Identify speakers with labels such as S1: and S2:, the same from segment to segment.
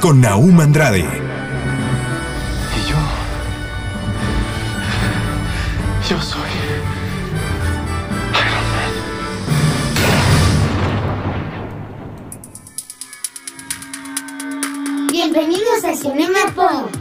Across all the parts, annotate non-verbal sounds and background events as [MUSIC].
S1: Con Naum Andrade,
S2: Y yo. Yo soy.
S3: Bienvenidos a Cinema Pop.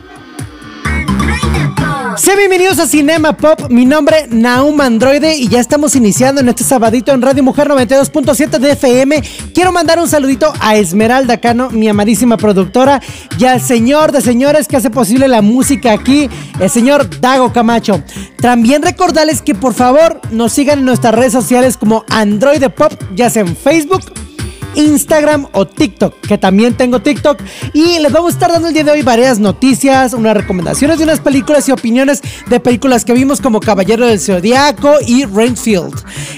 S4: Sean bienvenidos a Cinema Pop, mi nombre Naum Androide y ya estamos iniciando en este sabadito en Radio Mujer 92.7 de FM. Quiero mandar un saludito a Esmeralda Cano, mi amadísima productora, y al señor de señores que hace posible la música aquí, el señor Dago Camacho. También recordarles que por favor nos sigan en nuestras redes sociales como Androide Pop, ya sea en Facebook, Instagram o TikTok, que también tengo TikTok. Y les vamos a estar dando el día de hoy varias noticias, unas recomendaciones de unas películas y opiniones de películas que vimos como Caballero del Zodiaco y Rainfield.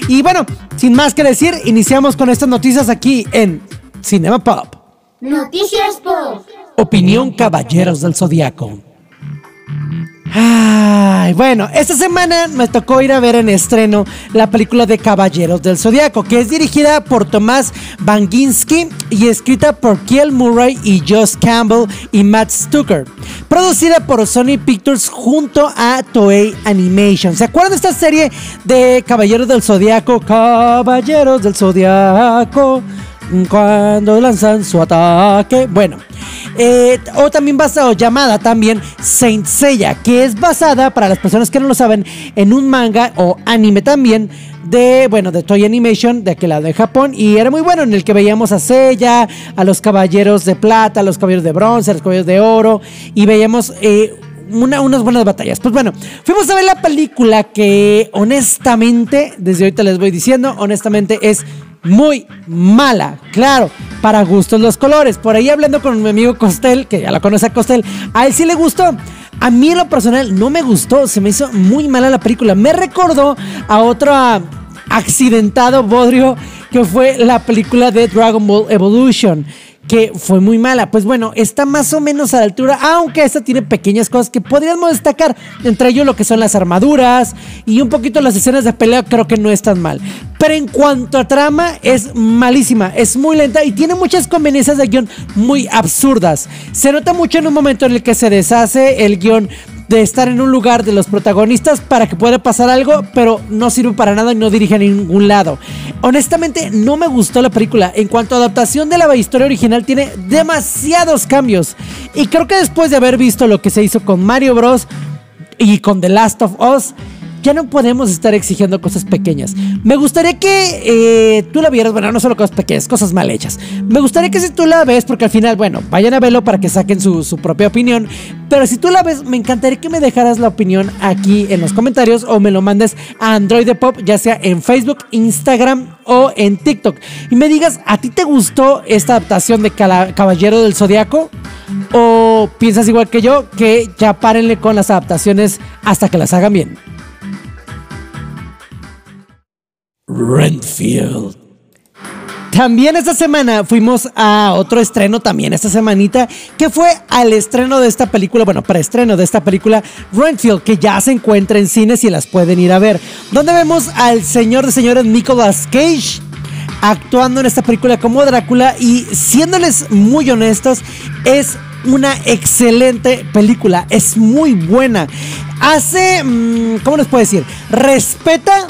S4: Y bueno, sin más que decir, iniciamos con estas noticias aquí en Cinema Pop.
S3: Noticias Pop.
S4: Opinión Caballeros del Zodiaco. Ay, bueno, esta semana me tocó ir a ver en estreno la película de Caballeros del Zodiaco, que es dirigida por Tomás Banginsky y escrita por Kiel Murray y Josh Campbell y Matt Stucker. Producida por Sony Pictures junto a Toei Animation. ¿Se acuerdan de esta serie de Caballeros del Zodiaco? Caballeros del Zodiaco cuando lanzan su ataque. Bueno, eh, o también basado, llamada también Saint Seiya, que es basada, para las personas que no lo saben, en un manga o anime también de, bueno, de Toy Animation, de aquel lado de Japón, y era muy bueno, en el que veíamos a Seiya, a los caballeros de plata, a los caballeros de bronce, a los caballeros de oro, y veíamos... Eh, una- unas buenas batallas. Pues bueno, fuimos a ver la película que honestamente, desde ahorita les voy diciendo, honestamente es muy mala. Claro, para gustos los colores. Por ahí hablando con mi amigo Costel, que ya la conoce a Costel, a él sí le gustó. A mí en lo personal no me gustó, se me hizo muy mala la película. Me recordó a otro ah, accidentado bodrio que fue la película de Dragon Ball Evolution que fue muy mala. Pues bueno, está más o menos a la altura, aunque esta tiene pequeñas cosas que podríamos destacar, entre ellos lo que son las armaduras y un poquito las escenas de pelea, creo que no están mal. Pero en cuanto a trama, es malísima, es muy lenta y tiene muchas conveniencias de guion muy absurdas. Se nota mucho en un momento en el que se deshace el guion de estar en un lugar de los protagonistas para que pueda pasar algo, pero no sirve para nada y no dirige a ningún lado. Honestamente, no me gustó la película. En cuanto a adaptación de la historia original, tiene demasiados cambios. Y creo que después de haber visto lo que se hizo con Mario Bros. y con The Last of Us, ya no podemos estar exigiendo cosas pequeñas. Me gustaría que eh, tú la vieras, bueno, no solo cosas pequeñas, cosas mal hechas. Me gustaría que si tú la ves, porque al final, bueno, vayan a verlo para que saquen su, su propia opinión. Pero si tú la ves, me encantaría que me dejaras la opinión aquí en los comentarios o me lo mandes a Android de Pop, ya sea en Facebook, Instagram o en TikTok. Y me digas, ¿a ti te gustó esta adaptación de Caballero del Zodiaco? ¿O piensas igual que yo que ya párenle con las adaptaciones hasta que las hagan bien? Renfield. También esta semana fuimos a otro estreno, también esta semanita, que fue al estreno de esta película, bueno, preestreno de esta película, Renfield, que ya se encuentra en cines y las pueden ir a ver. Donde vemos al señor de señores Nicolas Cage actuando en esta película como Drácula y siéndoles muy honestos, es una excelente película, es muy buena. Hace, mm, ¿cómo les puedo decir? Respeta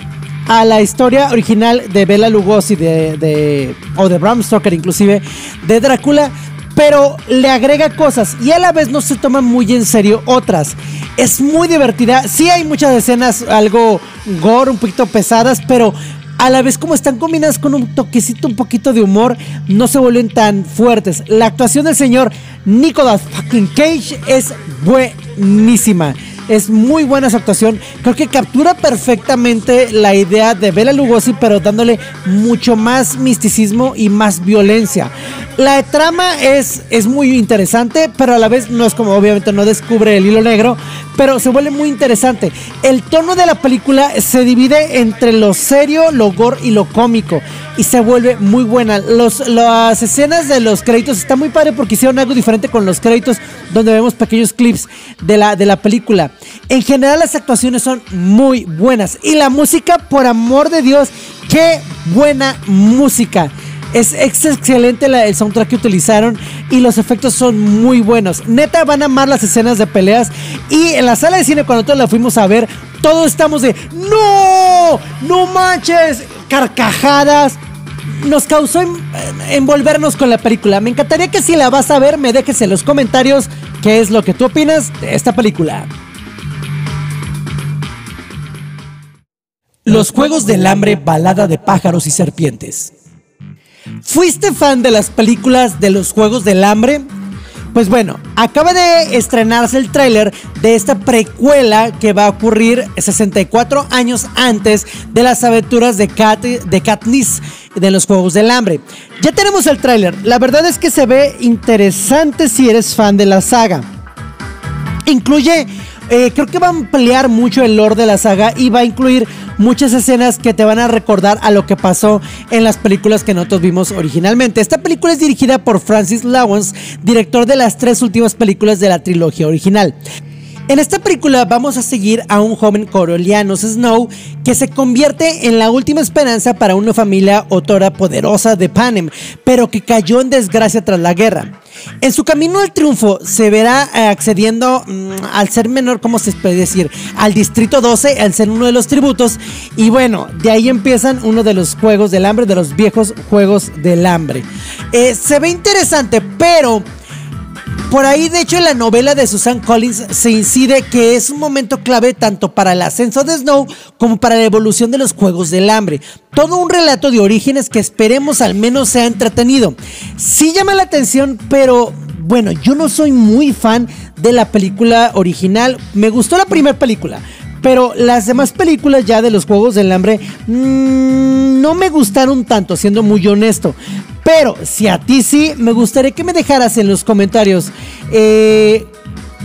S4: a la historia original de Bela Lugosi de, de- o de Bram Stoker inclusive de Drácula pero le agrega cosas y a la vez no se toma muy en serio otras. Es muy divertida. Sí hay muchas escenas algo gore, un poquito pesadas, pero a la vez como están combinadas con un toquecito un poquito de humor, no se vuelven tan fuertes. La actuación del señor Nicolas fucking Cage es buenísima. Es muy buena su actuación. Creo que captura perfectamente la idea de Bela Lugosi, pero dándole mucho más misticismo y más violencia. La trama es, es muy interesante, pero a la vez no es como obviamente no descubre el hilo negro, pero se vuelve muy interesante. El tono de la película se divide entre lo serio, lo gore y lo cómico y se vuelve muy buena. Los, las escenas de los créditos está muy padre porque hicieron algo diferente con los créditos donde vemos pequeños clips de la, de la película. En general las actuaciones son muy buenas y la música, por amor de Dios, qué buena música. Es, excelente el soundtrack que utilizaron y los efectos son muy buenos. Neta, van a amar las escenas de peleas. Y en la sala de cine, cuando todos la fuimos a ver, todos estamos de ¡No! ¡No manches! Carcajadas. Nos causó en- envolvernos con la película. Me encantaría que si la vas a ver, me dejes en los comentarios qué es lo que tú opinas de esta película. Los Juegos del Hambre, balada de pájaros y serpientes. ¿Fuiste fan de las películas de los Juegos del Hambre? Pues bueno, acaba de estrenarse el tráiler de esta precuela que va a ocurrir 64 años antes de las aventuras de, Kat, de Katniss de los Juegos del Hambre. Ya tenemos el tráiler. La verdad es que se ve interesante si eres fan de la saga. Incluye, eh, creo que va a ampliar mucho el lore de la saga y va a incluir muchas escenas que te van a recordar a lo que pasó en las películas que nosotros vimos originalmente. Esta película es dirigida por Francis Lawrence, director de las tres últimas películas de la trilogía original. En esta película vamos a seguir a un joven coroliano Snow que se convierte en la última esperanza para una familia otora poderosa de Panem, pero que cayó en desgracia tras la guerra. En su camino al triunfo se verá eh, accediendo mm, al ser menor, ¿cómo se puede decir? Al distrito 12, al ser uno de los tributos. Y bueno, de ahí empiezan uno de los juegos del hambre, de los viejos juegos del hambre. Eh, se ve interesante, pero por ahí, de hecho, en la novela de Susan Collins se incide que es un momento clave tanto para el ascenso de Snow como para la evolución de los Juegos del Hambre. Todo un relato de orígenes que esperemos al menos sea entretenido. Sí llama la atención, pero bueno, yo no soy muy fan de la película original. Me gustó la primera película. Pero las demás películas ya de los Juegos del Hambre mmm, no me gustaron tanto, siendo muy honesto. Pero si a ti sí, me gustaría que me dejaras en los comentarios eh,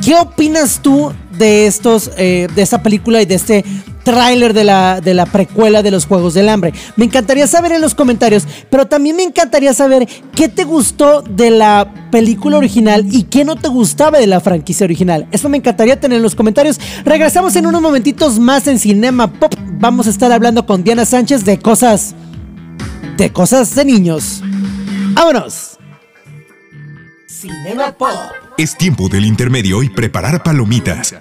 S4: qué opinas tú de estos, eh, de esta película y de este tráiler de la, de la precuela de los Juegos del Hambre. Me encantaría saber en los comentarios, pero también me encantaría saber qué te gustó de la película original y qué no te gustaba de la franquicia original. Eso me encantaría tener en los comentarios. Regresamos en unos momentitos más en Cinema Pop. Vamos a estar hablando con Diana Sánchez de cosas... De cosas de niños. ¡Vámonos! Cinema Pop.
S1: Es tiempo del intermedio y preparar palomitas.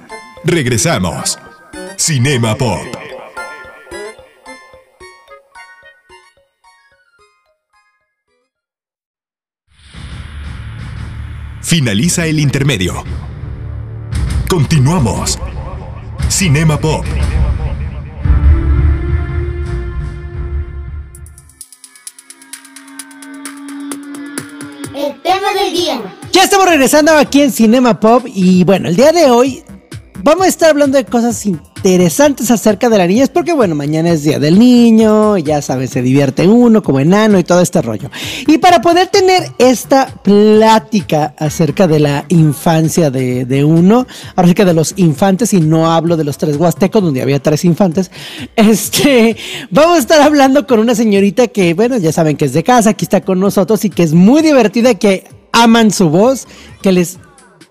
S1: Regresamos. Cinema Pop. Finaliza el intermedio. Continuamos. Cinema Pop.
S3: El tema del día.
S4: Ya estamos regresando aquí en Cinema Pop y bueno, el día de hoy vamos a estar hablando de cosas interesantes acerca de la niñez porque bueno, mañana es Día del Niño, ya sabes, se divierte uno como enano y todo este rollo. Y para poder tener esta plática acerca de la infancia de, de uno, ahora sí que de los infantes y no hablo de los tres huastecos donde había tres infantes, [LAUGHS] este, vamos a estar hablando con una señorita que bueno, ya saben que es de casa, aquí está con nosotros y que es muy divertida, que aman su voz, que les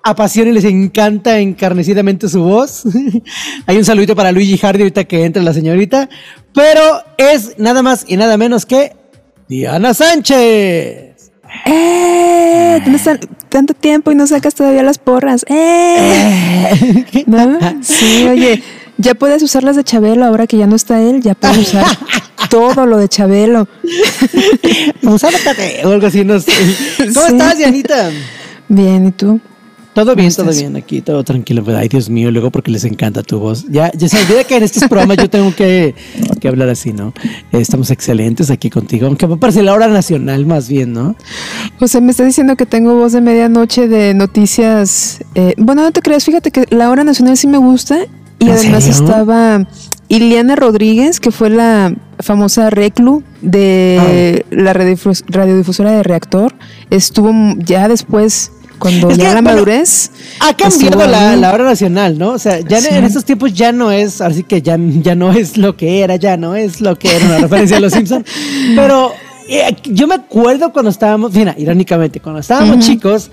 S4: apasiona y les encanta encarnecidamente su voz. [LAUGHS] Hay un saludito para Luigi Hardy ahorita que entre la señorita, pero es nada más y nada menos que Diana Sánchez.
S5: ¡Eh! Tanto tiempo y no sacas todavía las porras. ¡Eh! ¿No? Sí, oye, ya puedes usar las de Chabelo ahora que ya no está él, ya puedes usar [LAUGHS] todo lo de Chabelo.
S4: Usátate o algo así, no sé. ¿Cómo
S5: Sí.
S4: estás, Dianita?
S5: Bien, ¿y tú?
S4: Todo bien,
S5: ¿Cómo
S4: todo bien aquí, todo tranquilo. Pero, ay, Dios mío, luego porque les encanta tu voz. Ya, ya se olvida que en estos programas yo tengo que, que hablar así, ¿no? Eh, Estamos excelentes aquí contigo, aunque me parece la hora nacional más bien, ¿no?
S5: O sea, me está diciendo que tengo voz de medianoche de noticias. eh, bueno, no te creas, fíjate que la hora nacional sí me gusta. Y
S4: ¿En
S5: además
S4: serio?
S5: estaba Ileana Rodríguez, que fue la famosa reclu de la radiodifus- radiodifusora de Reactor. Estuvo ya después, cuando
S4: Es
S5: ya
S4: que,
S5: la
S4: bueno,
S5: madurez.
S4: Ha cambiado la, la hora nacional, ¿no? O sea, ya
S5: Sí.
S4: en estos tiempos ya no es, así que ya, ya no es lo que era, ya no es lo que era una referencia a los Simpsons. [LAUGHS] Pero eh, yo me acuerdo cuando estábamos, mira, irónicamente, cuando estábamos chicos,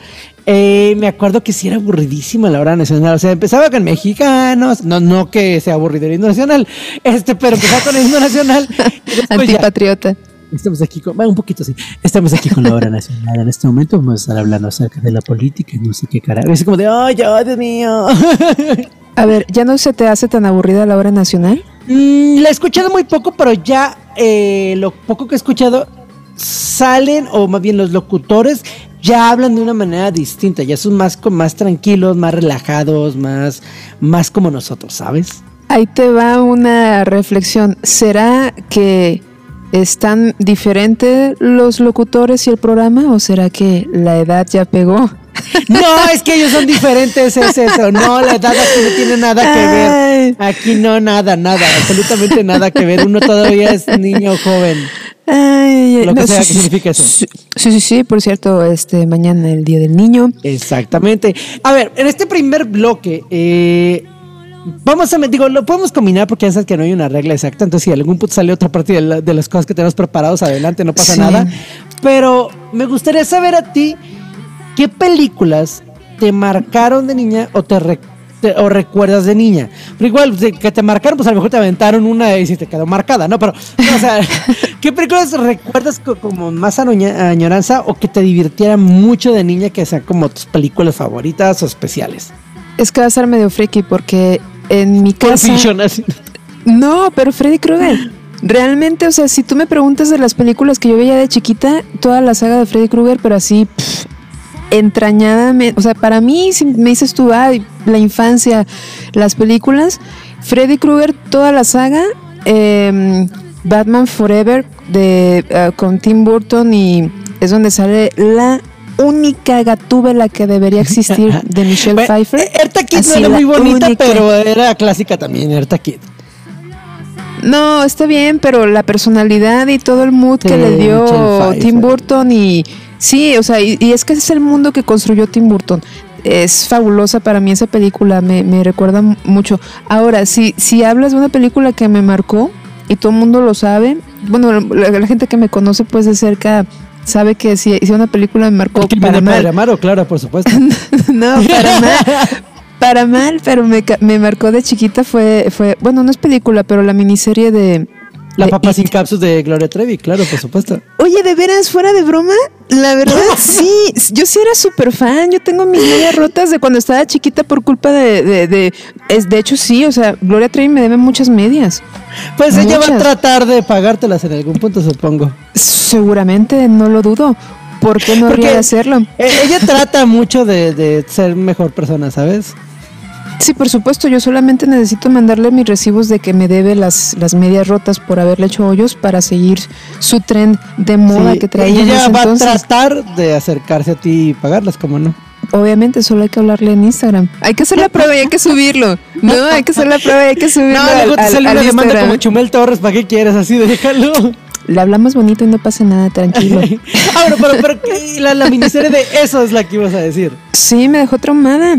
S4: eh, me acuerdo que sí era aburridísima la hora nacional. O sea, empezaba con mexicanos, no, no que sea aburrido el himno nacional, este, pero empezaba con el himno nacional. después ya-
S5: Antipatriota.
S4: Estamos aquí con, bueno, un poquito así. Estamos aquí con la hora nacional. En este momento vamos a estar hablando acerca de la política y no sé qué carajo. Es como de, ay, ya, Dios mío.
S5: A ver, ¿ya no se te hace tan aburrida la hora nacional?
S4: Mm, la he escuchado muy poco, pero ya eh, lo poco que he escuchado salen, o más bien los locutores ya hablan de una manera distinta. Ya son más, más tranquilos, más relajados, más, más como nosotros, ¿sabes?
S5: Ahí te va una reflexión. ¿Será que están diferentes los locutores y el programa o será que la edad ya pegó? [LAUGHS]
S4: No, es que ellos son diferentes, es eso. No, la edad aquí no tiene nada que ver. Aquí no, nada, nada, absolutamente nada que ver. Uno todavía es niño joven.
S5: Ay,
S4: Lo que
S5: no,
S4: sea
S5: sí,
S4: que
S5: sí,
S4: signifique eso.
S5: Sí, sí, sí, sí, por cierto, este mañana el Día del Niño.
S4: Exactamente. A ver, en este primer bloque, eh, vamos a, digo, lo podemos combinar porque ya sabes que no hay una regla exacta. Entonces, si algún punto sale otra parte de, la- de las cosas que tenemos preparados, adelante, no pasa
S5: Sí.
S4: nada. Pero me gustaría saber a ti, ¿qué películas te marcaron de niña o te, re- te- o recuerdas de niña? Pero igual, que te marcaron, pues a lo mejor te aventaron una y si te quedó marcada, ¿no? Pero, o sea, [LAUGHS] ¿qué películas recuerdas co- como más añoranza o que te divirtieran mucho de niña que sean como tus películas favoritas o especiales?
S5: Es que va a ser medio friki porque en mi casa. No, pero Freddy Krueger. Realmente, o sea, si tú me preguntas de las películas que yo veía de chiquita, toda la saga de Freddy Krueger, pero así pff, entrañadamente, o sea, para mí, si me dices tú, ay, la infancia, las películas, Freddy Krueger, toda la saga, em, Batman Forever de eh, con Tim Burton y es donde sale la única gatúbela que debería existir [LAUGHS] de Michelle
S4: Bueno,
S5: Pfeiffer.
S4: Erta Kid no era muy bonita,
S5: única.
S4: pero era clásica también, Erta Kid.
S5: No, está bien, pero la personalidad y todo el mood que le dio. Tim Burton y sí, o sea, y, y es que ese es el mundo que construyó Tim Burton. Es fabulosa para mí esa película, me, me recuerda mucho. Ahora, si, si hablas de una película que me marcó y todo el mundo lo sabe, bueno, la, la gente que me conoce pues de cerca sabe que si, si una película me marcó
S4: ¿Qué
S5: para mal,
S4: Padre Amaro? Claro, por supuesto. [LAUGHS]
S5: no, para mal. Para mal, pero me, me marcó de chiquita fue, fue, bueno, no es película, pero la miniserie de...
S4: La papa
S5: It.
S4: sin capsus de Gloria Trevi, claro, por supuesto.
S5: Oye, de veras, fuera de broma, la verdad [LAUGHS] sí, yo sí era súper fan, yo tengo mis medias rotas de cuando estaba chiquita por culpa de, de, de- es, de hecho sí, o sea, Gloria Trevi me debe muchas medias.
S4: Pues ella va a tratar de pagártelas en algún punto, supongo.
S5: Seguramente, no lo dudo. ¿Por qué no habría de hacerlo?
S4: Eh, ella trata mucho de, de ser mejor persona, ¿sabes?
S5: Sí, por supuesto, yo solamente necesito mandarle mis recibos de que me debe las, las medias rotas por haberle hecho hoyos para seguir su tren de moda
S4: Sí,
S5: que traía en
S4: ella va
S5: entonces.
S4: a tratar de acercarse a ti y pagarlas, como no.
S5: Obviamente, solo hay que hablarle en Instagram. Hay que hacer la prueba y hay que subirlo. No, hay que hacer la prueba y hay que [LAUGHS] subirlo.
S4: No, luego te
S5: al-
S4: sale
S5: al
S4: una demanda como Chumel Torres, ¿para qué quieres? Así, déjalo.
S5: Le hablamos bonito y no pasa nada, tranquilo. [LAUGHS]
S4: ah, pero, pero ¿qué? la, la miniserie de eso es la que ibas a decir.
S5: Sí, me dejó traumada.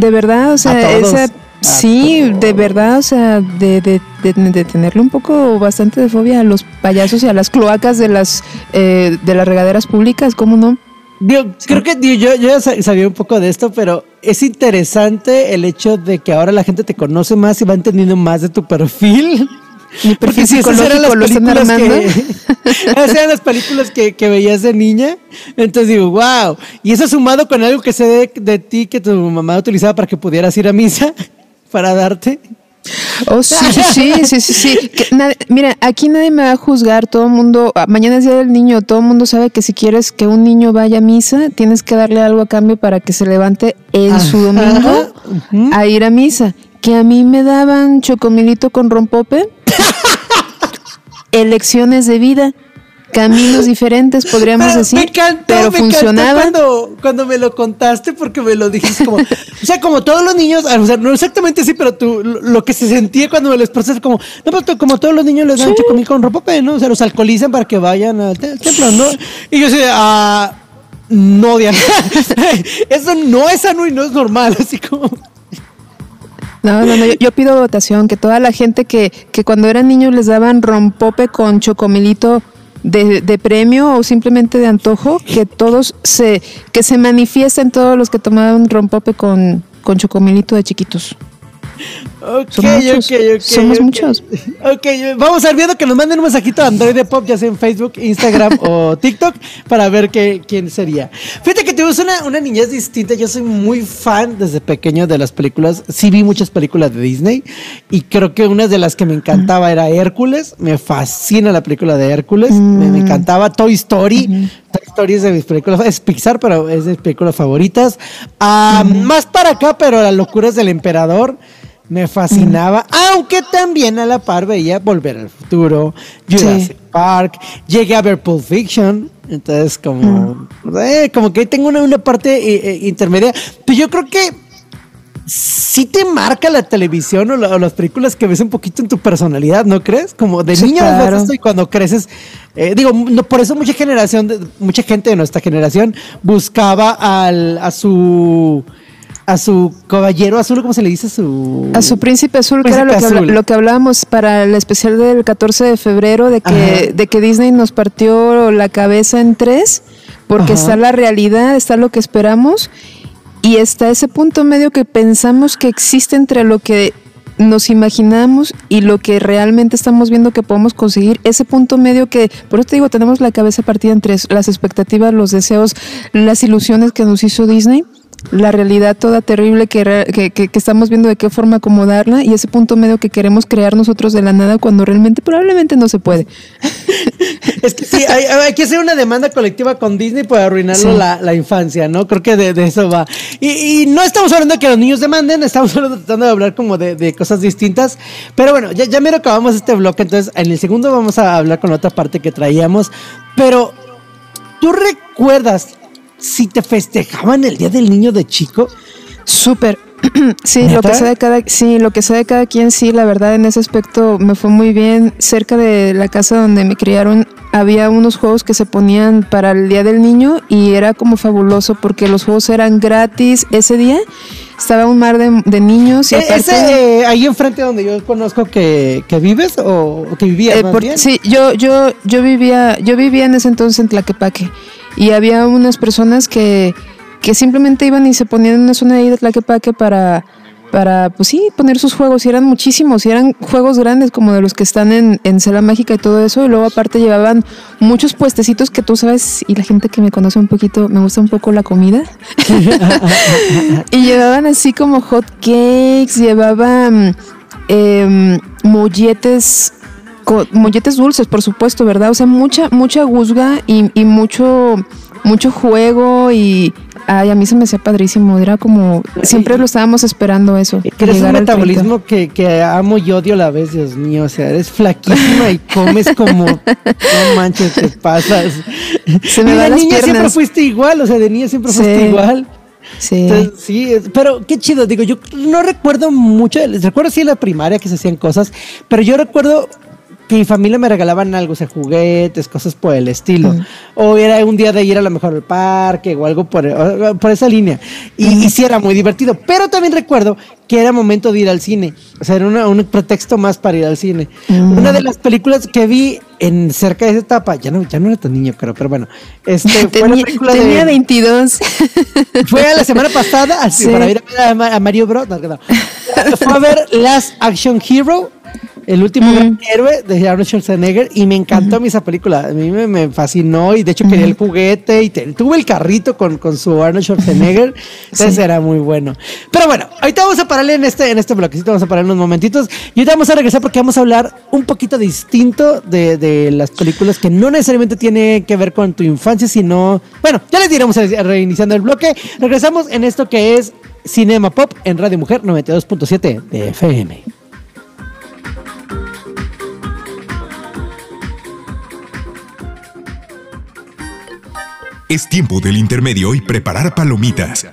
S5: De verdad, o sea, esa. Sí, de verdad, o sea, de, de, de, de tenerle un poco bastante de fobia a los payasos y a las cloacas de las eh, de las regaderas públicas, ¿cómo no?
S4: Digo, creo que digo, yo, yo ya sa- sabía un poco de esto, pero es interesante el hecho de que ahora la gente te conoce más y va entendiendo más de tu perfil.
S5: Mi perfil psicológico lo están armando.
S4: que, [LAUGHS] esas eran las películas que, que veías de niña. Entonces digo, wow. Y eso sumado con algo que sé de, de ti que tu mamá utilizaba para que pudieras ir a misa, [LAUGHS] para darte.
S5: Oh, sí, sí, sí, sí, sí. Que mira, aquí nadie me va a juzgar. Todo el mundo, ah, mañana es día del niño. Todo el mundo sabe que si quieres que un niño vaya a misa, tienes que darle algo a cambio para que se levante en su domingo [LAUGHS] a ir a misa. Que a mí me daban chocomilito con rompope. [LAUGHS] Elecciones de vida, caminos diferentes, podríamos
S4: Pero
S5: decir.
S4: me encantó,
S5: pero
S4: me
S5: funcionaba.
S4: cuando, cuando me lo contaste porque me lo dijiste como, o sea, como todos los niños, o sea, no exactamente así, pero tú, lo, que se sentía cuando me lo expresaste como, no, pero como todos los niños les dan chocomil con ropope, ¿no? O sea, los alcoholizan para que vayan al te- templo, ¿no? Y yo sé, ah, no, Diana, [LAUGHS] eso no es sano y no es normal, así como...
S5: No, no, no, yo, pido votación, que toda la gente que, que cuando eran niños les daban rompope con chocomilito de, de premio o simplemente de antojo, que todos se, que se manifiesten todos los que tomaban rompope con, con chocomilito de chiquitos.
S4: Ok,
S5: Son muchos,
S4: ok, ok,
S5: somos
S4: ok.
S5: muchos.
S4: Ok, vamos a ir viendo que nos manden un mensajito a Android de Pop, ya sea en Facebook, Instagram [LAUGHS] o TikTok, para ver qué, quién sería. Fíjate que tuvimos una, una niñez distinta. Yo soy muy fan desde pequeño de las películas. Sí vi muchas películas de Disney y creo que una de las que me encantaba era Hércules. Me fascina la película de Hércules. Me, me encantaba Toy Story. Toy Story es de mis películas, es Pixar, pero es de mis películas favoritas. Ah, Más para acá, pero Las locuras del emperador. Me fascinaba, aunque también a la par veía Volver al Futuro, Jurassic Park, llegué a ver Pulp Fiction, entonces como, eh, como que tengo una, una parte eh, eh, intermedia, pero yo creo que sí te marca la televisión o, la- o las películas que ves un poquito en tu personalidad, ¿no crees? Como de
S5: Sí,
S4: niño
S5: claro.
S4: esto y cuando creces, eh, digo, no, por eso mucha generación, de- mucha gente de nuestra generación buscaba al, a su a su caballero azul, ¿cómo se le dice? Su
S5: A su príncipe azul, que era lo que,
S4: azul.
S5: lo que hablábamos para el especial del 14 de febrero, de que,
S4: Ajá.
S5: de que Disney nos partió la cabeza en tres, porque
S4: Ajá.
S5: está la realidad, está lo que esperamos, y está ese punto medio que pensamos que existe entre lo que nos imaginamos y lo que realmente estamos viendo que podemos conseguir, ese punto medio que, por eso te digo, tenemos la cabeza partida entre las expectativas, los deseos, las ilusiones que nos hizo Disney, la realidad toda terrible que, que, que- que estamos viendo de qué forma acomodarla y ese punto medio que queremos crear nosotros de la nada cuando realmente probablemente no se puede. [LAUGHS]
S4: Es que sí, hay, hay que hacer una demanda colectiva con Disney por arruinarlo
S5: Sí.
S4: la, la infancia, ¿no? Creo que de, de eso va. Y, y no estamos hablando de que los niños demanden, estamos tratando de hablar como de, de cosas distintas. Pero bueno, ya, ya mero acabamos este bloque, entonces en el segundo vamos a hablar con la otra parte que traíamos. Pero, ¿tú recuerdas si te festejaban el Día del Niño de chico?
S5: Súper. [CLEARS THROAT] Sí,
S4: ¿Neta?
S5: lo que sea de cada, sí, lo que sea de cada quien, sí, la verdad en ese aspecto me fue muy bien. Cerca de la casa donde me criaron había unos juegos que se ponían para el Día del Niño y era como fabuloso porque los juegos eran gratis ese día. Estaba un mar de, de niños y aparte...
S4: ¿Ese eh, ahí enfrente donde yo conozco que, que vives o, o que vivías
S5: Eh,
S4: más
S5: por-
S4: bien?
S5: sí, yo, yo, yo vivía, yo vivía en ese entonces en Tlaquepaque y había unas personas que, que simplemente iban y se ponían en una zona ahí de Tlaquepaque para, para, pues sí, poner sus juegos y eran muchísimos y eran juegos grandes como de los que están en, en Cela Mágica y todo eso y luego aparte llevaban muchos puestecitos que tú sabes y la gente que me conoce un poquito, me gusta un poco la comida [LAUGHS] [LAUGHS] y llevaban así como hot cakes, llevaban em, molletes, molletes dulces, por supuesto, ¿verdad? O sea, mucha, mucha guzga y, y mucho, mucho juego y ay, a mí se me hacía padrísimo. Era como, siempre lo estábamos esperando eso.
S4: Que eres un
S5: llegar al 30.
S4: metabolismo que, que amo y odio a la vez, Dios mío. O sea, eres flaquísima y [LAUGHS] comes como. No manches, te pasas.
S5: Se me
S4: Y de
S5: las
S4: niña siempre fuiste igual, o sea, de niña siempre
S5: Sí.
S4: fuiste igual.
S5: Sí.
S4: Entonces, sí, pero qué chido, digo, yo no recuerdo mucho, les recuerdo sí en la primaria que se hacían cosas, pero yo recuerdo mi familia me regalaban algo, o sea, juguetes, cosas por el estilo. O era un día de ir a lo mejor al parque o algo por, o- por esa línea. Y, y sí era muy divertido. Pero también recuerdo que era momento de ir al cine. O sea, era una- un pretexto más para ir al cine. Una de las películas que vi en cerca de esa etapa, ya no, ya no era tan niño, creo, pero bueno, este, [LAUGHS] fue
S5: Tenía,
S4: película
S5: tenía
S4: de-
S5: 22. [LAUGHS]
S4: fue a la semana pasada así, [LAUGHS]
S5: Sí.
S4: para ir a ver a Mario Bros. No, no. Fue a ver Last Action Hero. El último
S5: Mm.
S4: gran héroe de Arnold Schwarzenegger y me encantó a mí esa película. A mí me, me fascinó y de hecho quería el juguete y te- tuve el carrito con, con su Arnold Schwarzenegger. [LAUGHS] Entonces era muy bueno. Pero bueno, ahorita vamos a pararle en este, en este bloquecito, vamos a parar unos momentitos y ahorita vamos a regresar porque vamos a hablar un poquito distinto de, de las películas que no necesariamente tiene que ver con tu infancia, sino, bueno, ya les diremos reiniciando el bloque. Regresamos en esto que es Cinema Pop en Radio Mujer 92.7 de FM.
S1: Es tiempo del intermedio y preparar palomitas.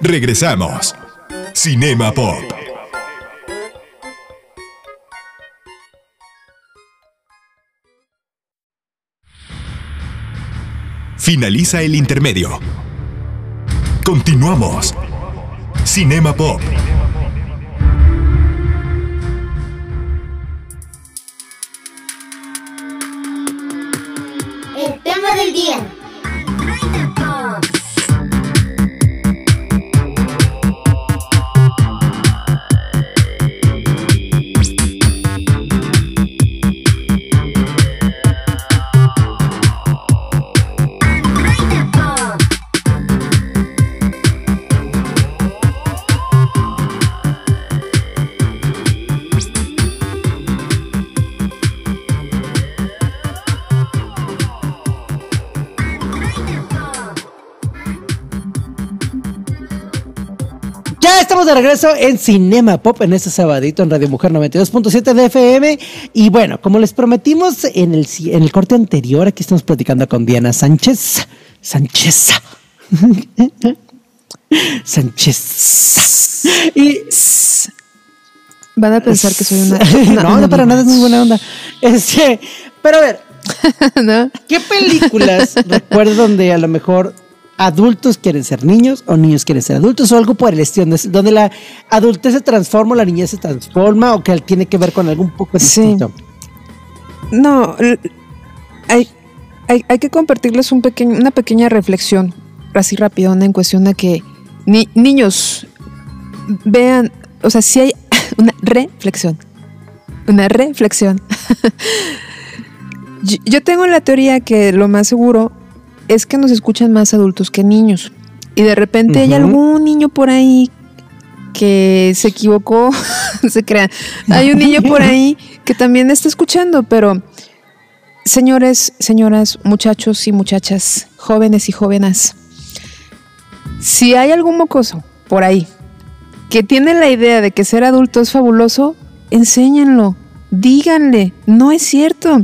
S1: Regresamos. Cinema Pop. Finaliza el intermedio. Continuamos. Cinema Pop.
S3: El tema del día.
S4: Estamos de regreso en Cinema Pop en este sabadito en Radio Mujer 92.7 de FM. Y bueno, como les prometimos en el, en el corte anterior, aquí estamos platicando con Diana Sánchez. Sánchez. [LAUGHS] Sánchez. Y
S5: Van a pensar que soy una. [LAUGHS]
S4: no, no, para nada, es muy buena onda. Este, pero a ver, [LAUGHS]
S5: ¿No?
S4: ¿qué películas recuerdas donde a lo mejor adultos quieren ser niños o niños quieren ser adultos o algo por el estilo, donde- la adultez se transforma o la niñez se transforma o que tiene que ver con algo un poco
S5: Sí.
S4: distinto?
S5: No, hay, hay, hay que compartirles un pequeño, una pequeña reflexión, así rapidona, en cuestión de que ni- niños vean, o sea, si hay [LAUGHS] una reflexión, una reflexión. [LAUGHS] yo tengo la teoría que lo más seguro es que nos escuchan más adultos que niños. Y de repente hay algún niño por ahí que se equivocó, [LAUGHS] se crean. Hay un niño por ahí que también está escuchando, pero señores, señoras, muchachos y muchachas, jóvenes y jóvenes, si hay algún mocoso por ahí que tiene la idea de que ser adulto es fabuloso, enséñenlo, díganle, no es cierto.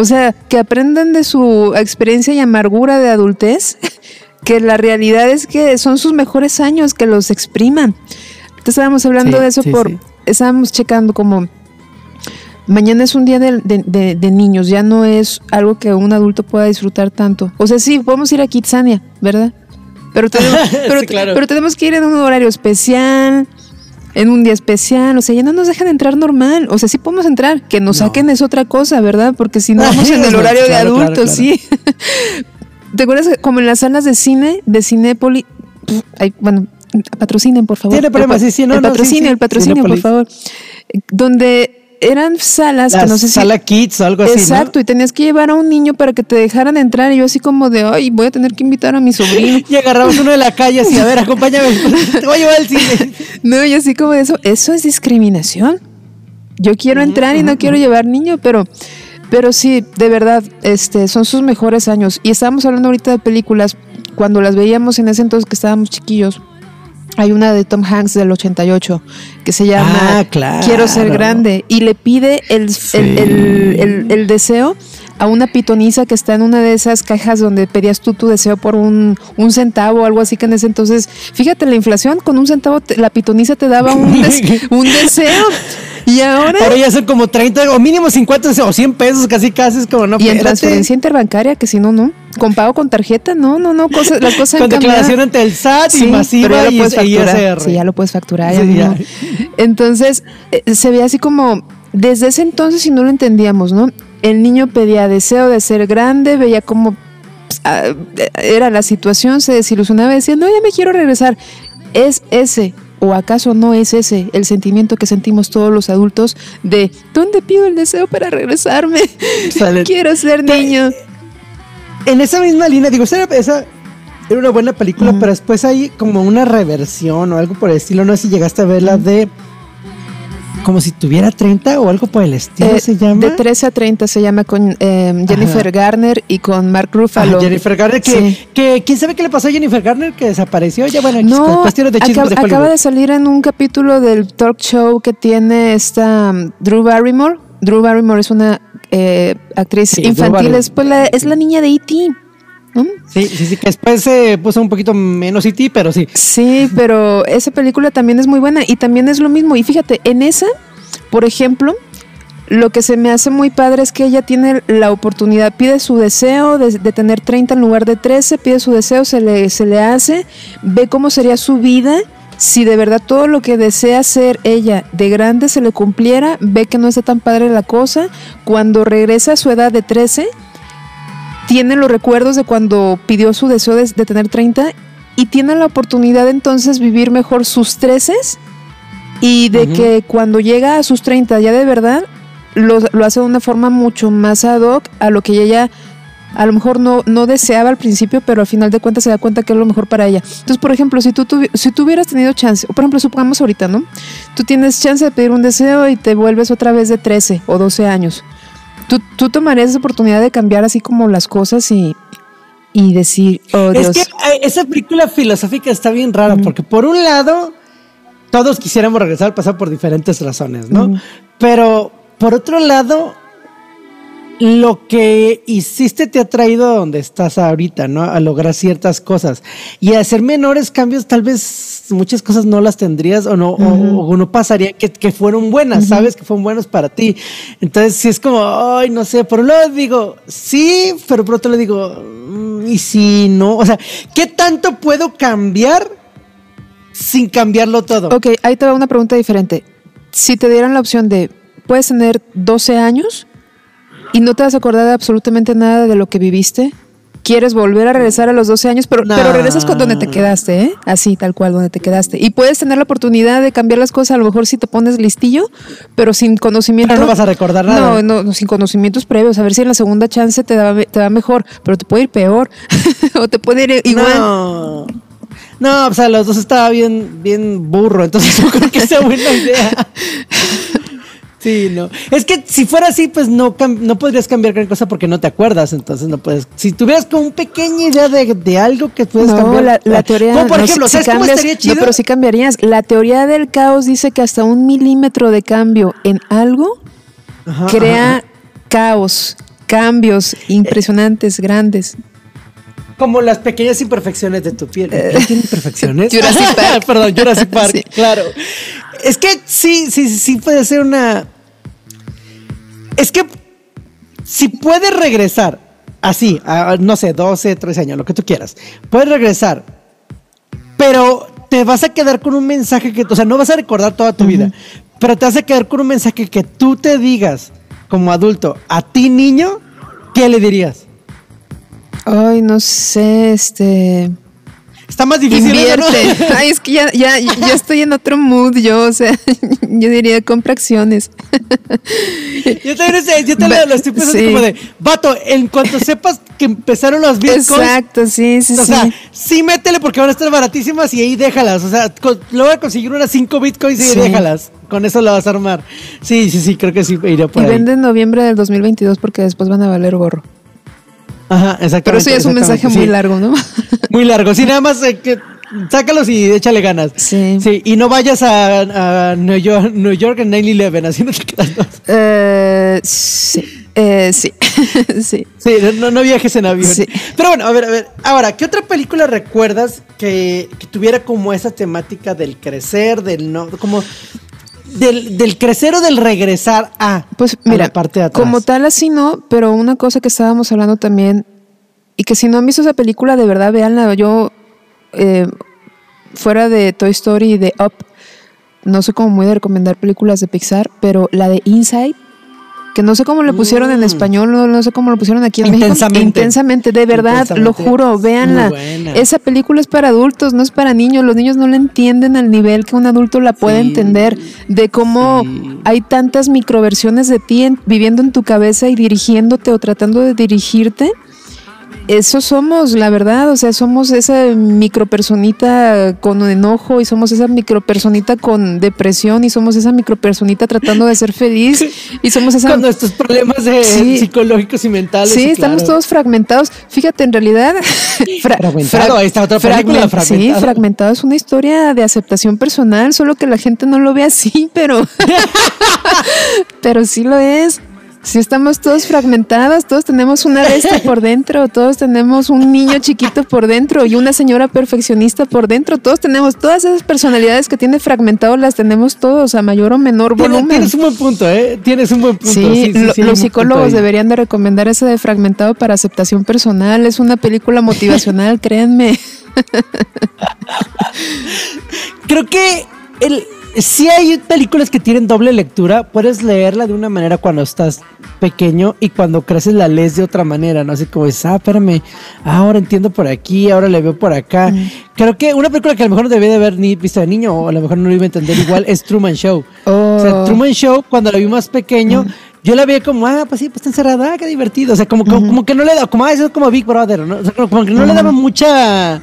S5: O sea, que aprendan de su experiencia y amargura de adultez, [LAUGHS] que la realidad es que son sus mejores años, que los expriman. Entonces estábamos hablando
S4: Sí,
S5: de eso
S4: sí,
S5: por,
S4: sí.
S5: estábamos checando como mañana es un día de, de- de- de niños, ya no es algo que un adulto pueda disfrutar tanto. O sea, sí, podemos ir a Kitsania, ¿verdad? Pero [LAUGHS] tenemos, pero,
S4: Sí, claro.
S5: pero tenemos que ir en un horario especial, en un día especial, o sea, ya no nos dejan entrar normal. O sea, sí podemos entrar, que nos
S4: No.
S5: saquen es otra cosa, ¿verdad? Porque si no [LAUGHS] vamos en el horario de
S4: claro,
S5: adultos,
S4: claro.
S5: sí. [LAUGHS] ¿Te acuerdas como en las salas de cine, de Cinépoli? Ay, bueno, patrocinen, por favor.
S4: Tiene problema,
S5: El pa-
S4: sí, sí, no,
S5: el
S4: no, sí,
S5: patrocinio,
S4: sí,
S5: el patrocinio, por favor. Donde eran salas
S4: La
S5: que no sé si
S4: sala Kids o algo así, ¿no?
S5: Exacto, y tenías que llevar a un niño para que te dejaran entrar. Y yo así como de, ay, voy a tener que invitar a mi sobrino. [LAUGHS]
S4: Y agarramos uno de la calle así, a ver, acompáñame, te voy a llevar al cine. [LAUGHS]
S5: no, y así como de eso, eso es discriminación. Yo quiero entrar y no quiero llevar niño, pero, pero sí, de verdad, este, son sus mejores años. Y estábamos hablando ahorita de películas, cuando las veíamos en ese entonces que estábamos chiquillos. Hay una de Tom Hanks del 88 que se llama
S4: Ah, claro.
S5: Quiero ser grande y le pide el, el- el- el- el deseo a una pitoniza que está en una de esas cajas donde pedías tú tu deseo por un, un centavo o algo así que en ese entonces, fíjate la inflación, con un centavo te- la pitoniza te daba un, des- [LAUGHS] un deseo y ahora...
S4: Ahora ya son como 30 o mínimo 50 o 100 pesos, casi casi es como no.
S5: y en transferencia interbancaria, que si no, no. Con pago con tarjeta, no, no, no. Cosas, las cosas
S4: Con declaración ante el SAT y
S5: Sí, pero
S4: masiva
S5: ya lo
S4: y, y. ISR.
S5: Sí, ya lo puedes facturar.
S4: Sí, ya.
S5: Entonces, eh, se ve así como, desde ese entonces, y no lo entendíamos, ¿no? El niño pedía deseo de ser grande, veía como pues, ah, era la situación, se desilusionaba, decía, no, ya me quiero regresar. Es ese ¿O acaso no es ese el sentimiento que sentimos todos los adultos de ¿dónde pido el deseo para regresarme?
S4: Sale. [LAUGHS]
S5: Quiero ser niño.
S4: En esa misma línea, digo, esa, esa era una buena película, pero después hay como una reversión o algo por el estilo. No sé si llegaste a verla de. Como si tuviera 30 o algo por el estilo,
S5: Eh,
S4: se llama.
S5: De 13 a 30 se llama con eh, Jennifer Garner y con Mark
S4: Ah,
S5: Ruffalo.
S4: Jennifer Garner, que,
S5: Sí.
S4: que quién sabe qué le pasó a Jennifer Garner que desapareció. Ya bueno,
S5: No,
S4: cuestiones de chismes
S5: acaba,
S4: de
S5: acaba de salir en un capítulo del talk show que tiene esta um, Drew Barrymore. Drew Barrymore es una eh, actriz
S4: Sí,
S5: infantil, es, pues, la, es la niña de E.T. ¿no?
S4: Sí, sí, sí, que después se puso un poquito menos IT, pero sí.
S5: Sí, pero esa película también es muy buena y también es lo mismo. Y fíjate, en esa, por ejemplo, lo que se me hace muy padre es que ella tiene la oportunidad, pide su deseo de, de tener 30 en lugar de 13, pide su deseo, se le, se le hace, ve cómo sería su vida. Si de verdad todo lo que desea ser ella de grande se le cumpliera, ve que no está tan padre la cosa. Cuando regresa a su edad de 13, tiene los recuerdos de cuando pidió su deseo de, de tener 30 y tiene la oportunidad de entonces vivir mejor sus 13 y de que cuando llega a sus 30 ya de verdad lo, lo hace de una forma mucho más ad hoc a lo que ella a lo mejor no, no deseaba al principio, pero al final de cuentas se da cuenta que es lo mejor para ella. Entonces, por ejemplo, si tú, tuvi- si tú hubieras tenido chance, o por ejemplo, supongamos ahorita, ¿no? Tú tienes chance de pedir un deseo y te vuelves otra vez de 13 o 12 años. ¿Tú, tú tomarías esa oportunidad de cambiar así como las cosas y, y decir, oh Dios.
S4: Es que esa película filosófica está bien rara, porque por un lado, todos quisiéramos regresar al pasado por diferentes razones, ¿no? Pero por otro lado, lo que hiciste te ha traído a donde estás ahorita, ¿no? A lograr ciertas cosas. Y a hacer menores cambios, tal vez muchas cosas no las tendrías o no, o- o, no pasaría que, que fueron buenas, sabes que fueron buenas para ti. Entonces, si es como, ay, no sé, por un lado digo, sí, pero por otro lado digo, mm, y si no, o sea, ¿qué tanto puedo cambiar sin cambiarlo todo?
S5: Ok, ahí te va una pregunta diferente. Si te dieran la opción de, puedes tener 12 años y no te vas a acordar de absolutamente nada de lo que viviste, quieres volver a regresar a los 12 años, pero,
S4: No.
S5: pero regresas con donde te quedaste, ¿eh? Así, tal cual, donde te quedaste. Y puedes tener la oportunidad de cambiar las cosas, a lo mejor si te pones listillo, pero sin conocimiento.
S4: Pero no vas a recordar nada.
S5: No, no, no, sin conocimientos previos. A ver si en la segunda chance te da, te va mejor, pero te puede ir peor. [LAUGHS] o te puede ir igual.
S4: No. No, o sea, los dos estaba bien, bien burro, entonces [LAUGHS] no creo que sea buena idea. [LAUGHS] Sí, no. Es que si fuera así, pues no, no podrías cambiar gran cosa porque no te acuerdas, entonces no puedes. Si tuvieras como una pequeña idea de, de algo que puedes
S5: No,
S4: cambiar.
S5: la, la teoría.
S4: Como por
S5: no,
S4: ejemplo,
S5: si-
S4: ¿sabes cómo estaría chido?
S5: No, pero sí cambiarías. La teoría del caos dice que hasta un milímetro de cambio en algo
S4: Ajá,
S5: crea
S4: ajá.
S5: caos, cambios impresionantes, grandes.
S4: Como las pequeñas imperfecciones de tu piel. ¿No tiene imperfecciones?
S5: Eh, [LAUGHS] Jurassic [LAUGHS] Park.
S4: Perdón, Jurassic Park,
S5: Sí.
S4: claro. Es que sí, sí, sí puede ser una. Es que si puedes regresar así, a, no sé, 12, 13 años, lo que tú quieras, puedes regresar, pero te vas a quedar con un mensaje que, o sea, no vas a recordar toda tu vida, pero te vas a quedar con un mensaje que tú te digas como adulto a ti niño, ¿qué le dirías?
S5: Ay, no sé, este.
S4: Está más difícil. ¿no?
S5: Invierte. [LAUGHS] Ay, es que ya, ya, ya estoy en otro mood, yo, o sea, [LAUGHS] yo diría compra acciones. [LAUGHS]
S4: Yo también sé, yo te lo, lo estoy pensando
S5: Sí.
S4: como de, vato, en cuanto sepas que empezaron los bitcoins,
S5: Exacto, sí, sí,
S4: o
S5: sí.
S4: sea, sí métele porque van a estar baratísimas y ahí déjalas. O sea, co- logra conseguir unas 5 bitcoins y
S5: Sí.
S4: déjalas. Con eso la vas a armar. Sí, sí, sí, creo que sí iría por
S5: y
S4: ahí.
S5: vende en noviembre del 2022 porque después van a valer gorro.
S4: Ajá, exactamente.
S5: Pero eso ya es un mensaje muy largo, ¿no?
S4: Muy largo. Sí, nada más eh, que sácalos y échale ganas.
S5: Sí.
S4: Sí, y no vayas a, a New York, New York en 9-11, así no te quedas más.
S5: Eh, sí, eh, sí, [LAUGHS] sí.
S4: Sí, no, no viajes en avión.
S5: Sí.
S4: Pero bueno, a ver, a ver. Ahora, ¿qué otra película recuerdas que, que tuviera como esa temática del crecer, del no, como del, del crecer o del regresar a,
S5: Pues
S4: a
S5: mira,
S4: la parte de atrás?
S5: como tal así no, pero una cosa que estábamos hablando también, y que si no han visto esa película, de verdad, véanla. Yo, eh, fuera de Toy Story y de Up, no soy como muy de recomendar películas de Pixar, pero la de Inside, que no sé cómo le pusieron en español, no, no sé cómo lo pusieron aquí en
S4: Intensamente.
S5: México. Intensamente, de verdad, lo juro, véanla. Esa película es para adultos, no es para niños. Los niños no la entienden al nivel que un adulto la puede
S4: Sí.
S5: entender, de cómo
S4: Sí.
S5: hay tantas microversiones de ti en- viviendo en tu cabeza y dirigiéndote o tratando de dirigirte. Eso somos, la verdad, o sea, somos esa micropersonita con enojo y somos esa micropersonita con depresión y somos esa micropersonita tratando de ser feliz [LAUGHS] y somos esa...
S4: Con nuestros problemas
S5: Sí.
S4: psicológicos y mentales.
S5: Sí, estamos
S4: claro.
S5: todos fragmentados. Fíjate, en realidad... [LAUGHS] fra-
S4: Fragmentado, ahí está otra película,
S5: Sí,
S4: fragmentado
S5: es una historia de aceptación personal, solo que la gente no lo ve así, pero... [LAUGHS] pero sí lo es. Sí estamos todos fragmentados, todos tenemos una bestia por dentro, todos tenemos un niño chiquito por dentro y una señora perfeccionista por dentro, todos tenemos todas esas personalidades que tiene fragmentado, las tenemos todos a mayor o menor volumen.
S4: Tienes un buen punto, ¿eh? Tienes un buen punto.
S5: Sí,
S4: Sí, sí,
S5: lo-
S4: sí, hay un
S5: los psicólogos deberían de recomendar ese de Fragmentado para aceptación personal. Es una película motivacional, [LAUGHS] créanme.
S4: Creo que el, si hay películas que tienen doble lectura, puedes leerla de una manera cuando estás pequeño y cuando creces la lees de otra manera, ¿no? Así como dices, ah, espérame, ahora entiendo por aquí, ahora le veo por acá. Creo que una película que a lo mejor no debía de haber ni visto de niño o a lo mejor no lo iba a entender igual es Truman Show. O sea,
S5: Oh.
S4: Truman Show, cuando la vi más pequeño, yo la veía como, ah, pues sí, pues está encerrada, ah, qué divertido. O sea, como, como, como que no le da, como, ah, eso es como Big Brother, ¿no? O sea, como, como que no le daba mucha,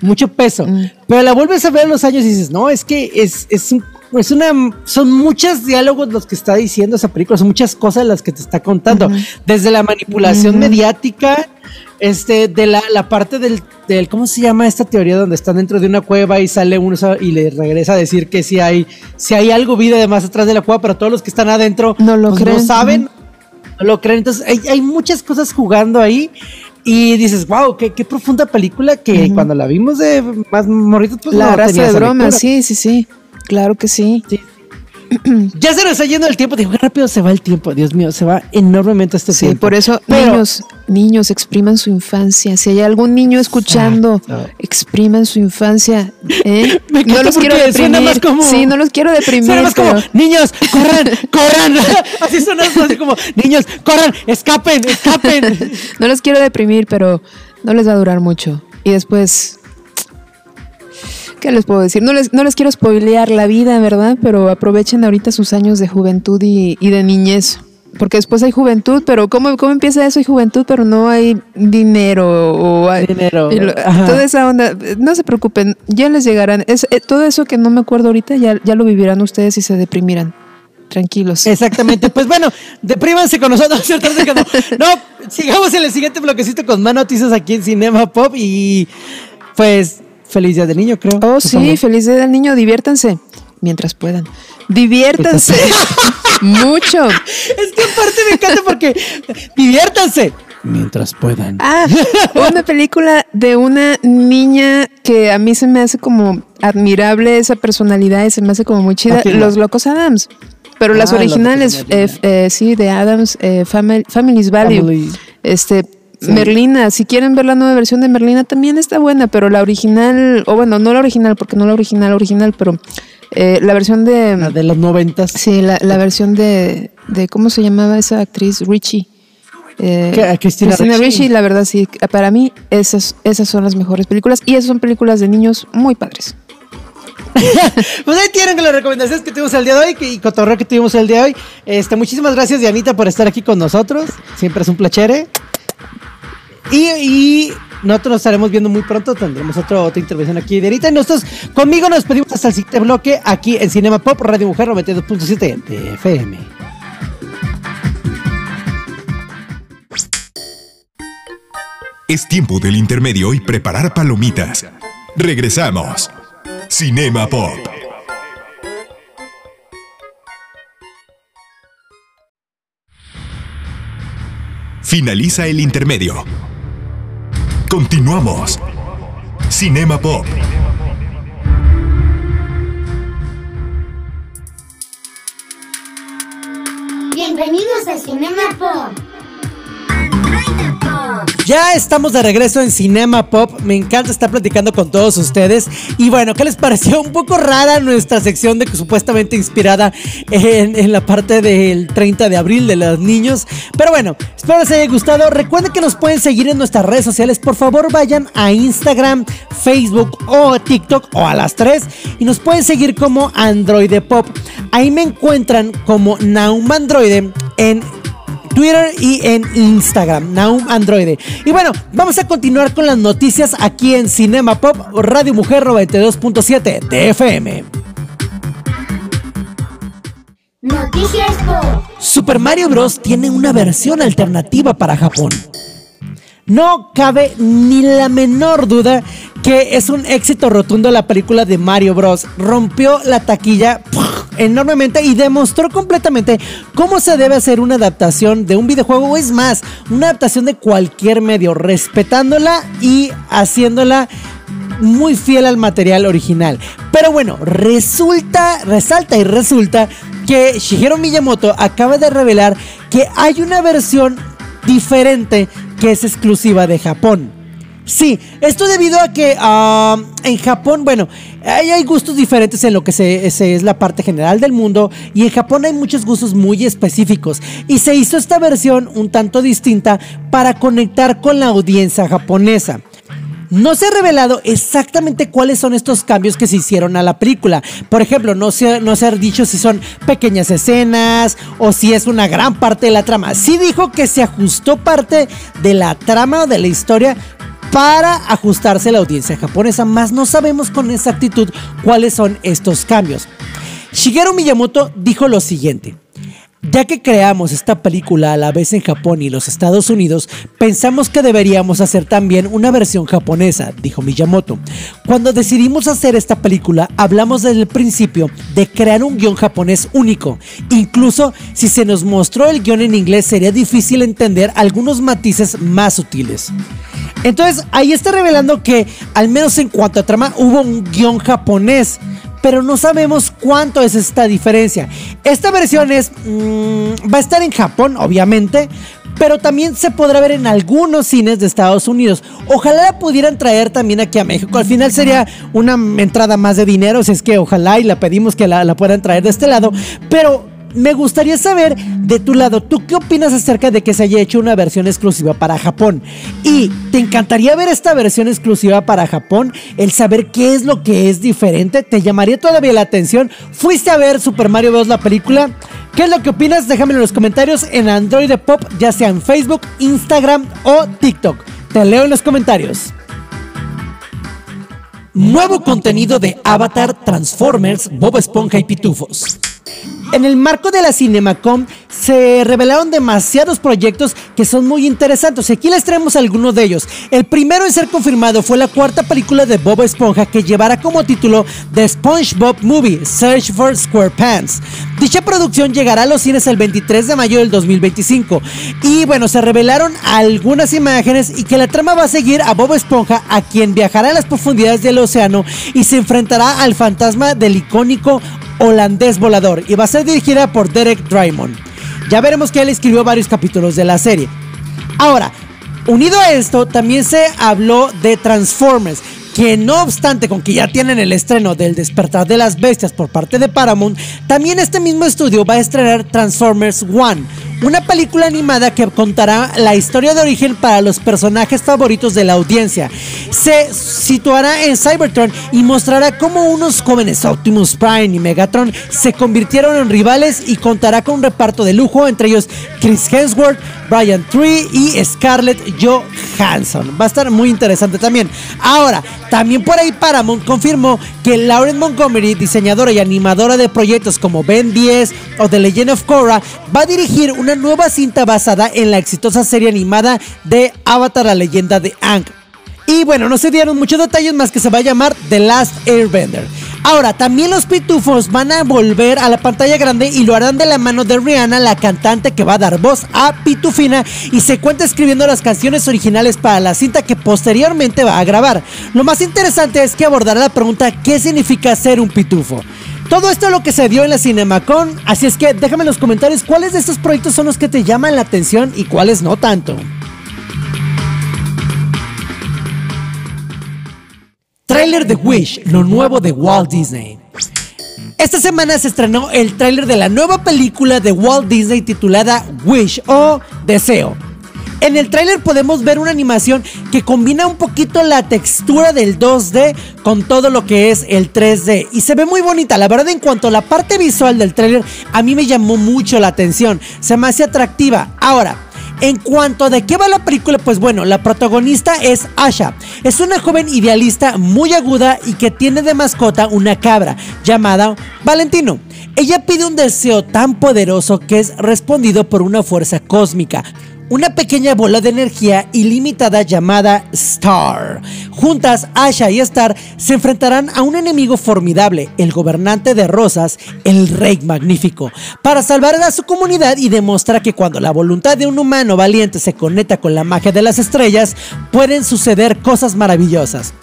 S4: mucho peso. Pero la vuelves a ver a los años y dices, no, es que es, es, un- es una, son muchos diálogos los que está diciendo esa película, son muchas cosas las que te está contando. Desde la manipulación mediática, este, de la, la parte del, del, ¿cómo se llama esta teoría donde están dentro de una cueva y sale uno y le regresa a decir que si hay, si hay algo vida de más atrás de la cueva, pero todos los que están adentro
S5: No lo
S4: pues,
S5: creen.
S4: no saben, no lo creen. Entonces hay, hay muchas cosas jugando ahí. Y dices, wow, qué, qué profunda película que cuando la vimos de más morritos, pues
S5: la
S4: no
S5: raza de broma, sí, sí, sí. Claro que sí.
S4: Sí. [CLEARS THROAT] Ya se nos está yendo el tiempo, digo, qué rápido se va el tiempo, Dios mío, se va enormemente este
S5: Sí,
S4: tiempo.
S5: por eso,
S4: Pero-
S5: niños, niños, expriman su infancia. Si hay algún niño escuchando,
S4: Exacto.
S5: expriman su infancia. ¿eh? [LAUGHS]
S4: Me
S5: no los quiero
S4: suena
S5: deprimir.
S4: más como-
S5: Sí, no los quiero deprimir.
S4: Suena más como, niños, corran, [LAUGHS] corran. [LAUGHS] Así suena así como, niños, corran, escapen, escapen.
S5: No los quiero deprimir, pero no les va a durar mucho. Y después, ¿qué les puedo decir? No les, no les quiero spoilear la vida, ¿verdad? Pero aprovechen ahorita sus años de juventud y, y de niñez. Porque después hay juventud, pero ¿cómo, ¿cómo empieza eso? Hay juventud, pero no hay dinero o hay
S4: Dinero,
S5: lo- toda esa onda. No se preocupen, ya les llegarán. Es, eh, todo eso que no me acuerdo ahorita, ya, ya lo vivirán ustedes y se deprimirán. Tranquilos.
S4: Exactamente, pues bueno, [LAUGHS] deprímanse con nosotros. no, sigamos en el siguiente bloquecito con más noticias aquí en Cinema Pop y pues feliz día del niño, creo.
S5: Oh, sí, feliz día del niño, diviértanse mientras puedan. Diviértanse [LAUGHS] mucho.
S4: Es que aparte me encanta porque diviértanse mientras puedan.
S5: Ah, una película de una niña que a mí se me hace como admirable esa personalidad y se me hace como muy chida. Los
S4: no.
S5: Locos Adams. Pero las
S4: Ah,
S5: originales, eh, eh, sí, de Adams, eh, Family, Family's Value.
S4: Family.
S5: Este, Merlina, si quieren ver la nueva versión de Merlina también está buena, pero la original, o bueno, no la original, porque no la original, original, pero eh, la versión de...
S4: La de los noventas.
S5: Sí, la, la versión de, de, ¿cómo se llamaba esa actriz? Richie. Eh,
S4: ¿Qué? ¿A Cristina? Ricci,
S5: la verdad sí, para mí esas, esas son las mejores películas y esas son películas de niños muy padres. [LAUGHS]
S4: Pues ahí tienen las recomendaciones que tuvimos el día de hoy y cotorreo que tuvimos el día de hoy. Este, muchísimas gracias, Dianita, por estar aquí con nosotros. Siempre es un placer. Y, nosotros nos estaremos viendo muy pronto. Tendremos otro- otra intervención aquí, Dianita. Y nosotros, conmigo nos despedimos hasta el siguiente bloque aquí en Cinema Pop, Radio Mujer 92.7 de FM.
S1: Es tiempo del intermedio y preparar palomitas. Regresamos. Cinema Pop. Finaliza el intermedio. Continuamos. Cinema Pop.
S3: Bienvenidos a Cinema Pop.
S4: Ya estamos de regreso en Cinema Pop. Me encanta estar platicando con todos ustedes. Y bueno, ¿qué les pareció? Un poco rara nuestra sección de supuestamente inspirada en, la parte del 30 de abril de los niños. Pero bueno, espero les haya gustado. Recuerden que nos pueden seguir en nuestras redes sociales. Por favor, vayan a Instagram, Facebook o TikTok o a las tres. Y nos pueden seguir como Android Pop. Ahí me encuentran como Naum Android en Twitter y en Instagram, Naum Android. Y bueno, vamos a continuar con las noticias aquí en Cinema Pop, Radio Mujer 92.7 TFM.
S3: Noticias Pop.
S4: Super Mario Bros. tiene una versión alternativa para Japón. No cabe ni la menor duda que es un éxito rotundo la película de Mario Bros. Rompió la taquilla enormemente y demostró completamente cómo se debe hacer una adaptación de un videojuego o es más, una adaptación de cualquier medio, respetándola y haciéndola muy fiel al material original. Pero bueno, resulta, resalta y resulta que Shigeru Miyamoto acaba de revelar que hay una versión diferente que es exclusiva de Japón. Sí, esto debido a que en Japón, bueno, hay, hay, gustos diferentes en lo que se, es la parte general del mundo y en Japón hay muchos gustos muy específicos y se hizo esta versión un tanto distinta para conectar con la audiencia japonesa. No se ha revelado exactamente cuáles son estos cambios que se hicieron a la película. Por ejemplo, no se, no se ha dicho si son pequeñas escenas o si es una gran parte de la trama. Sí dijo que se ajustó parte de la trama o de la historia para ajustarse a la audiencia japonesa, más no sabemos con exactitud cuáles son estos cambios. Shigeru Miyamoto dijo lo siguiente. Ya que creamos esta película a la vez en Japón y los Estados Unidos, pensamos que deberíamos hacer también una versión japonesa, dijo Miyamoto. Cuando decidimos hacer esta película, hablamos desde el principio de crear un guion japonés único. Incluso si se nos mostró el guion en inglés, sería difícil entender algunos matices más sutiles. Entonces, ahí está revelando que, al menos en cuanto a trama, hubo un guion japonés pero no sabemos cuánto es esta diferencia. Esta versión es, mmm, va a estar en Japón, obviamente, pero también se podrá ver en algunos cines de Estados Unidos. Ojalá la pudieran traer también aquí a México. Al final sería una entrada más de dinero, si es que ojalá y la pedimos que la, la puedan traer de este lado, pero me gustaría saber de tu lado, ¿tú qué opinas acerca de que se haya hecho una versión exclusiva para Japón? Y te encantaría ver esta versión exclusiva para Japón, el saber qué es lo que es diferente, ¿te llamaría todavía la atención? ¿Fuiste a ver Super Mario Bros. la película? ¿Qué es lo que opinas? Déjamelo en los comentarios en Android Pop, ya sea en Facebook, Instagram o TikTok. Te leo en los comentarios. Nuevo contenido de Avatar, Transformers, Bob Esponja y Pitufos. En el marco de la Cinemacom se revelaron demasiados proyectos que son muy interesantes. Aquí les traemos algunos de ellos. El primero en ser confirmado fue la cuarta película de Bob Esponja que llevará como título The SpongeBob Movie Search for SquarePants. Dicha producción llegará a los cines el 23 de mayo del 2025. Y bueno, se revelaron algunas imágenes y que la trama va a seguir a Bob Esponja, a quien viajará a las profundidades del océano y se enfrentará al fantasma del icónico holandés volador y va a ser dirigida por Derek Drymon. Ya veremos que él escribió varios capítulos de la serie. Ahora, unido a esto, también se habló de Transformers, que no obstante con que ya tienen el estreno del Despertar de las Bestias por parte de Paramount, también este mismo estudio va a estrenar Transformers One, una película animada que contará la historia de origen para los personajes favoritos de la audiencia. Se situará en Cybertron y mostrará cómo unos jóvenes Optimus Prime y Megatron se convirtieron en rivales y contará con un reparto de lujo, entre ellos Chris Hemsworth, Brian Tree y Scarlett Johansson. Va a estar muy interesante también. Ahora, también por ahí Paramount confirmó que Lauren Montgomery, diseñadora y animadora de proyectos como Ben 10 o The Legend of Korra, va a dirigir una nueva cinta basada en la exitosa serie animada de Avatar, la leyenda de Aang. Y bueno, no se dieron muchos detalles más que se va a llamar The Last Airbender. Ahora, también los pitufos van a volver a la pantalla grande y lo harán de la mano de Rihanna, la cantante que va a dar voz a Pitufina y se cuenta escribiendo las canciones originales para la cinta que posteriormente va a grabar. Lo más interesante es que abordará la pregunta ¿qué significa ser un pitufo? Todo esto es lo que se dio en la Cinemacon, así es que déjame en los comentarios cuáles de estos proyectos son los que te llaman la atención y cuáles no tanto. Tráiler de Wish, lo nuevo de Walt Disney. Esta semana se estrenó el tráiler de la nueva película de Walt Disney titulada Wish o Deseo. En el tráiler podemos ver una animación que combina un poquito la textura del 2D con todo lo que es el 3D y se ve muy bonita. La verdad en cuanto a la parte visual del tráiler a mí me llamó mucho la atención, se me hace atractiva. Ahora, en cuanto a de qué va la película, pues bueno, la protagonista es Asha. Es una joven idealista muy aguda y que tiene de mascota una cabra llamada Valentino. Ella pide un deseo tan poderoso que es respondido por una fuerza cósmica una pequeña bola de energía ilimitada llamada Star. Juntas, Asha y Star se enfrentarán a un enemigo formidable, el gobernante de Rosas, el Rey Magnífico, para salvar a su comunidad y demostrar que cuando la voluntad de un humano valiente se conecta con la magia de las estrellas, pueden suceder cosas maravillosas.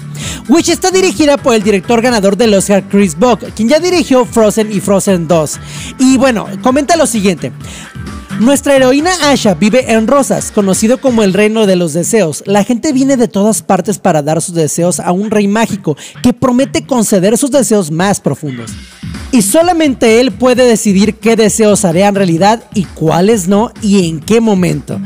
S4: Wish está dirigida por el director ganador del Oscar Chris Buck, quien ya dirigió Frozen y Frozen 2. Y bueno, comenta lo siguiente. Nuestra heroína Asha vive en Rosas, conocido como el reino de los deseos. La gente viene de todas partes para dar sus deseos a un rey mágico que promete conceder sus deseos más profundos. Y solamente él puede decidir qué deseos harían realidad y cuáles no y en qué momento.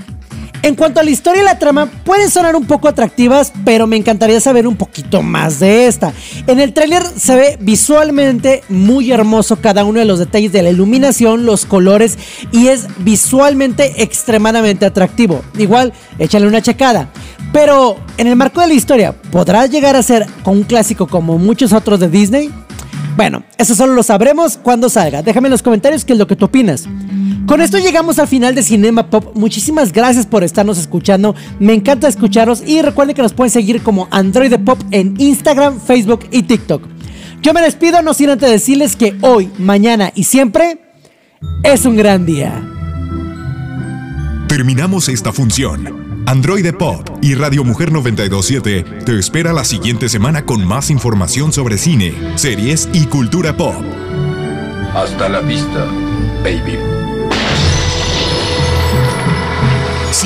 S4: En cuanto a la historia y la trama, pueden sonar un poco atractivas, pero me encantaría saber un poquito más de esta. En el tráiler se ve visualmente muy hermoso cada uno de los detalles de la iluminación, los colores y es visualmente extremadamente atractivo. Igual, échale una checada. Pero en el marco de la historia, ¿podrá llegar a ser un clásico como muchos otros de Disney? Bueno, eso solo lo sabremos cuando salga. Déjame en los comentarios qué es lo que tú opinas. Con esto llegamos al final de Cinema Pop. Muchísimas gracias por estarnos escuchando. Me encanta escucharos y recuerden que nos pueden seguir como Android Pop en Instagram, Facebook y TikTok. Yo me despido, no sin antes decirles que hoy, mañana y siempre es un gran día.
S1: Terminamos esta función. Android Pop y Radio Mujer 927 te espera la siguiente semana con más información sobre cine, series y cultura pop.
S2: Hasta la vista, baby.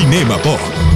S1: Cinema Pop.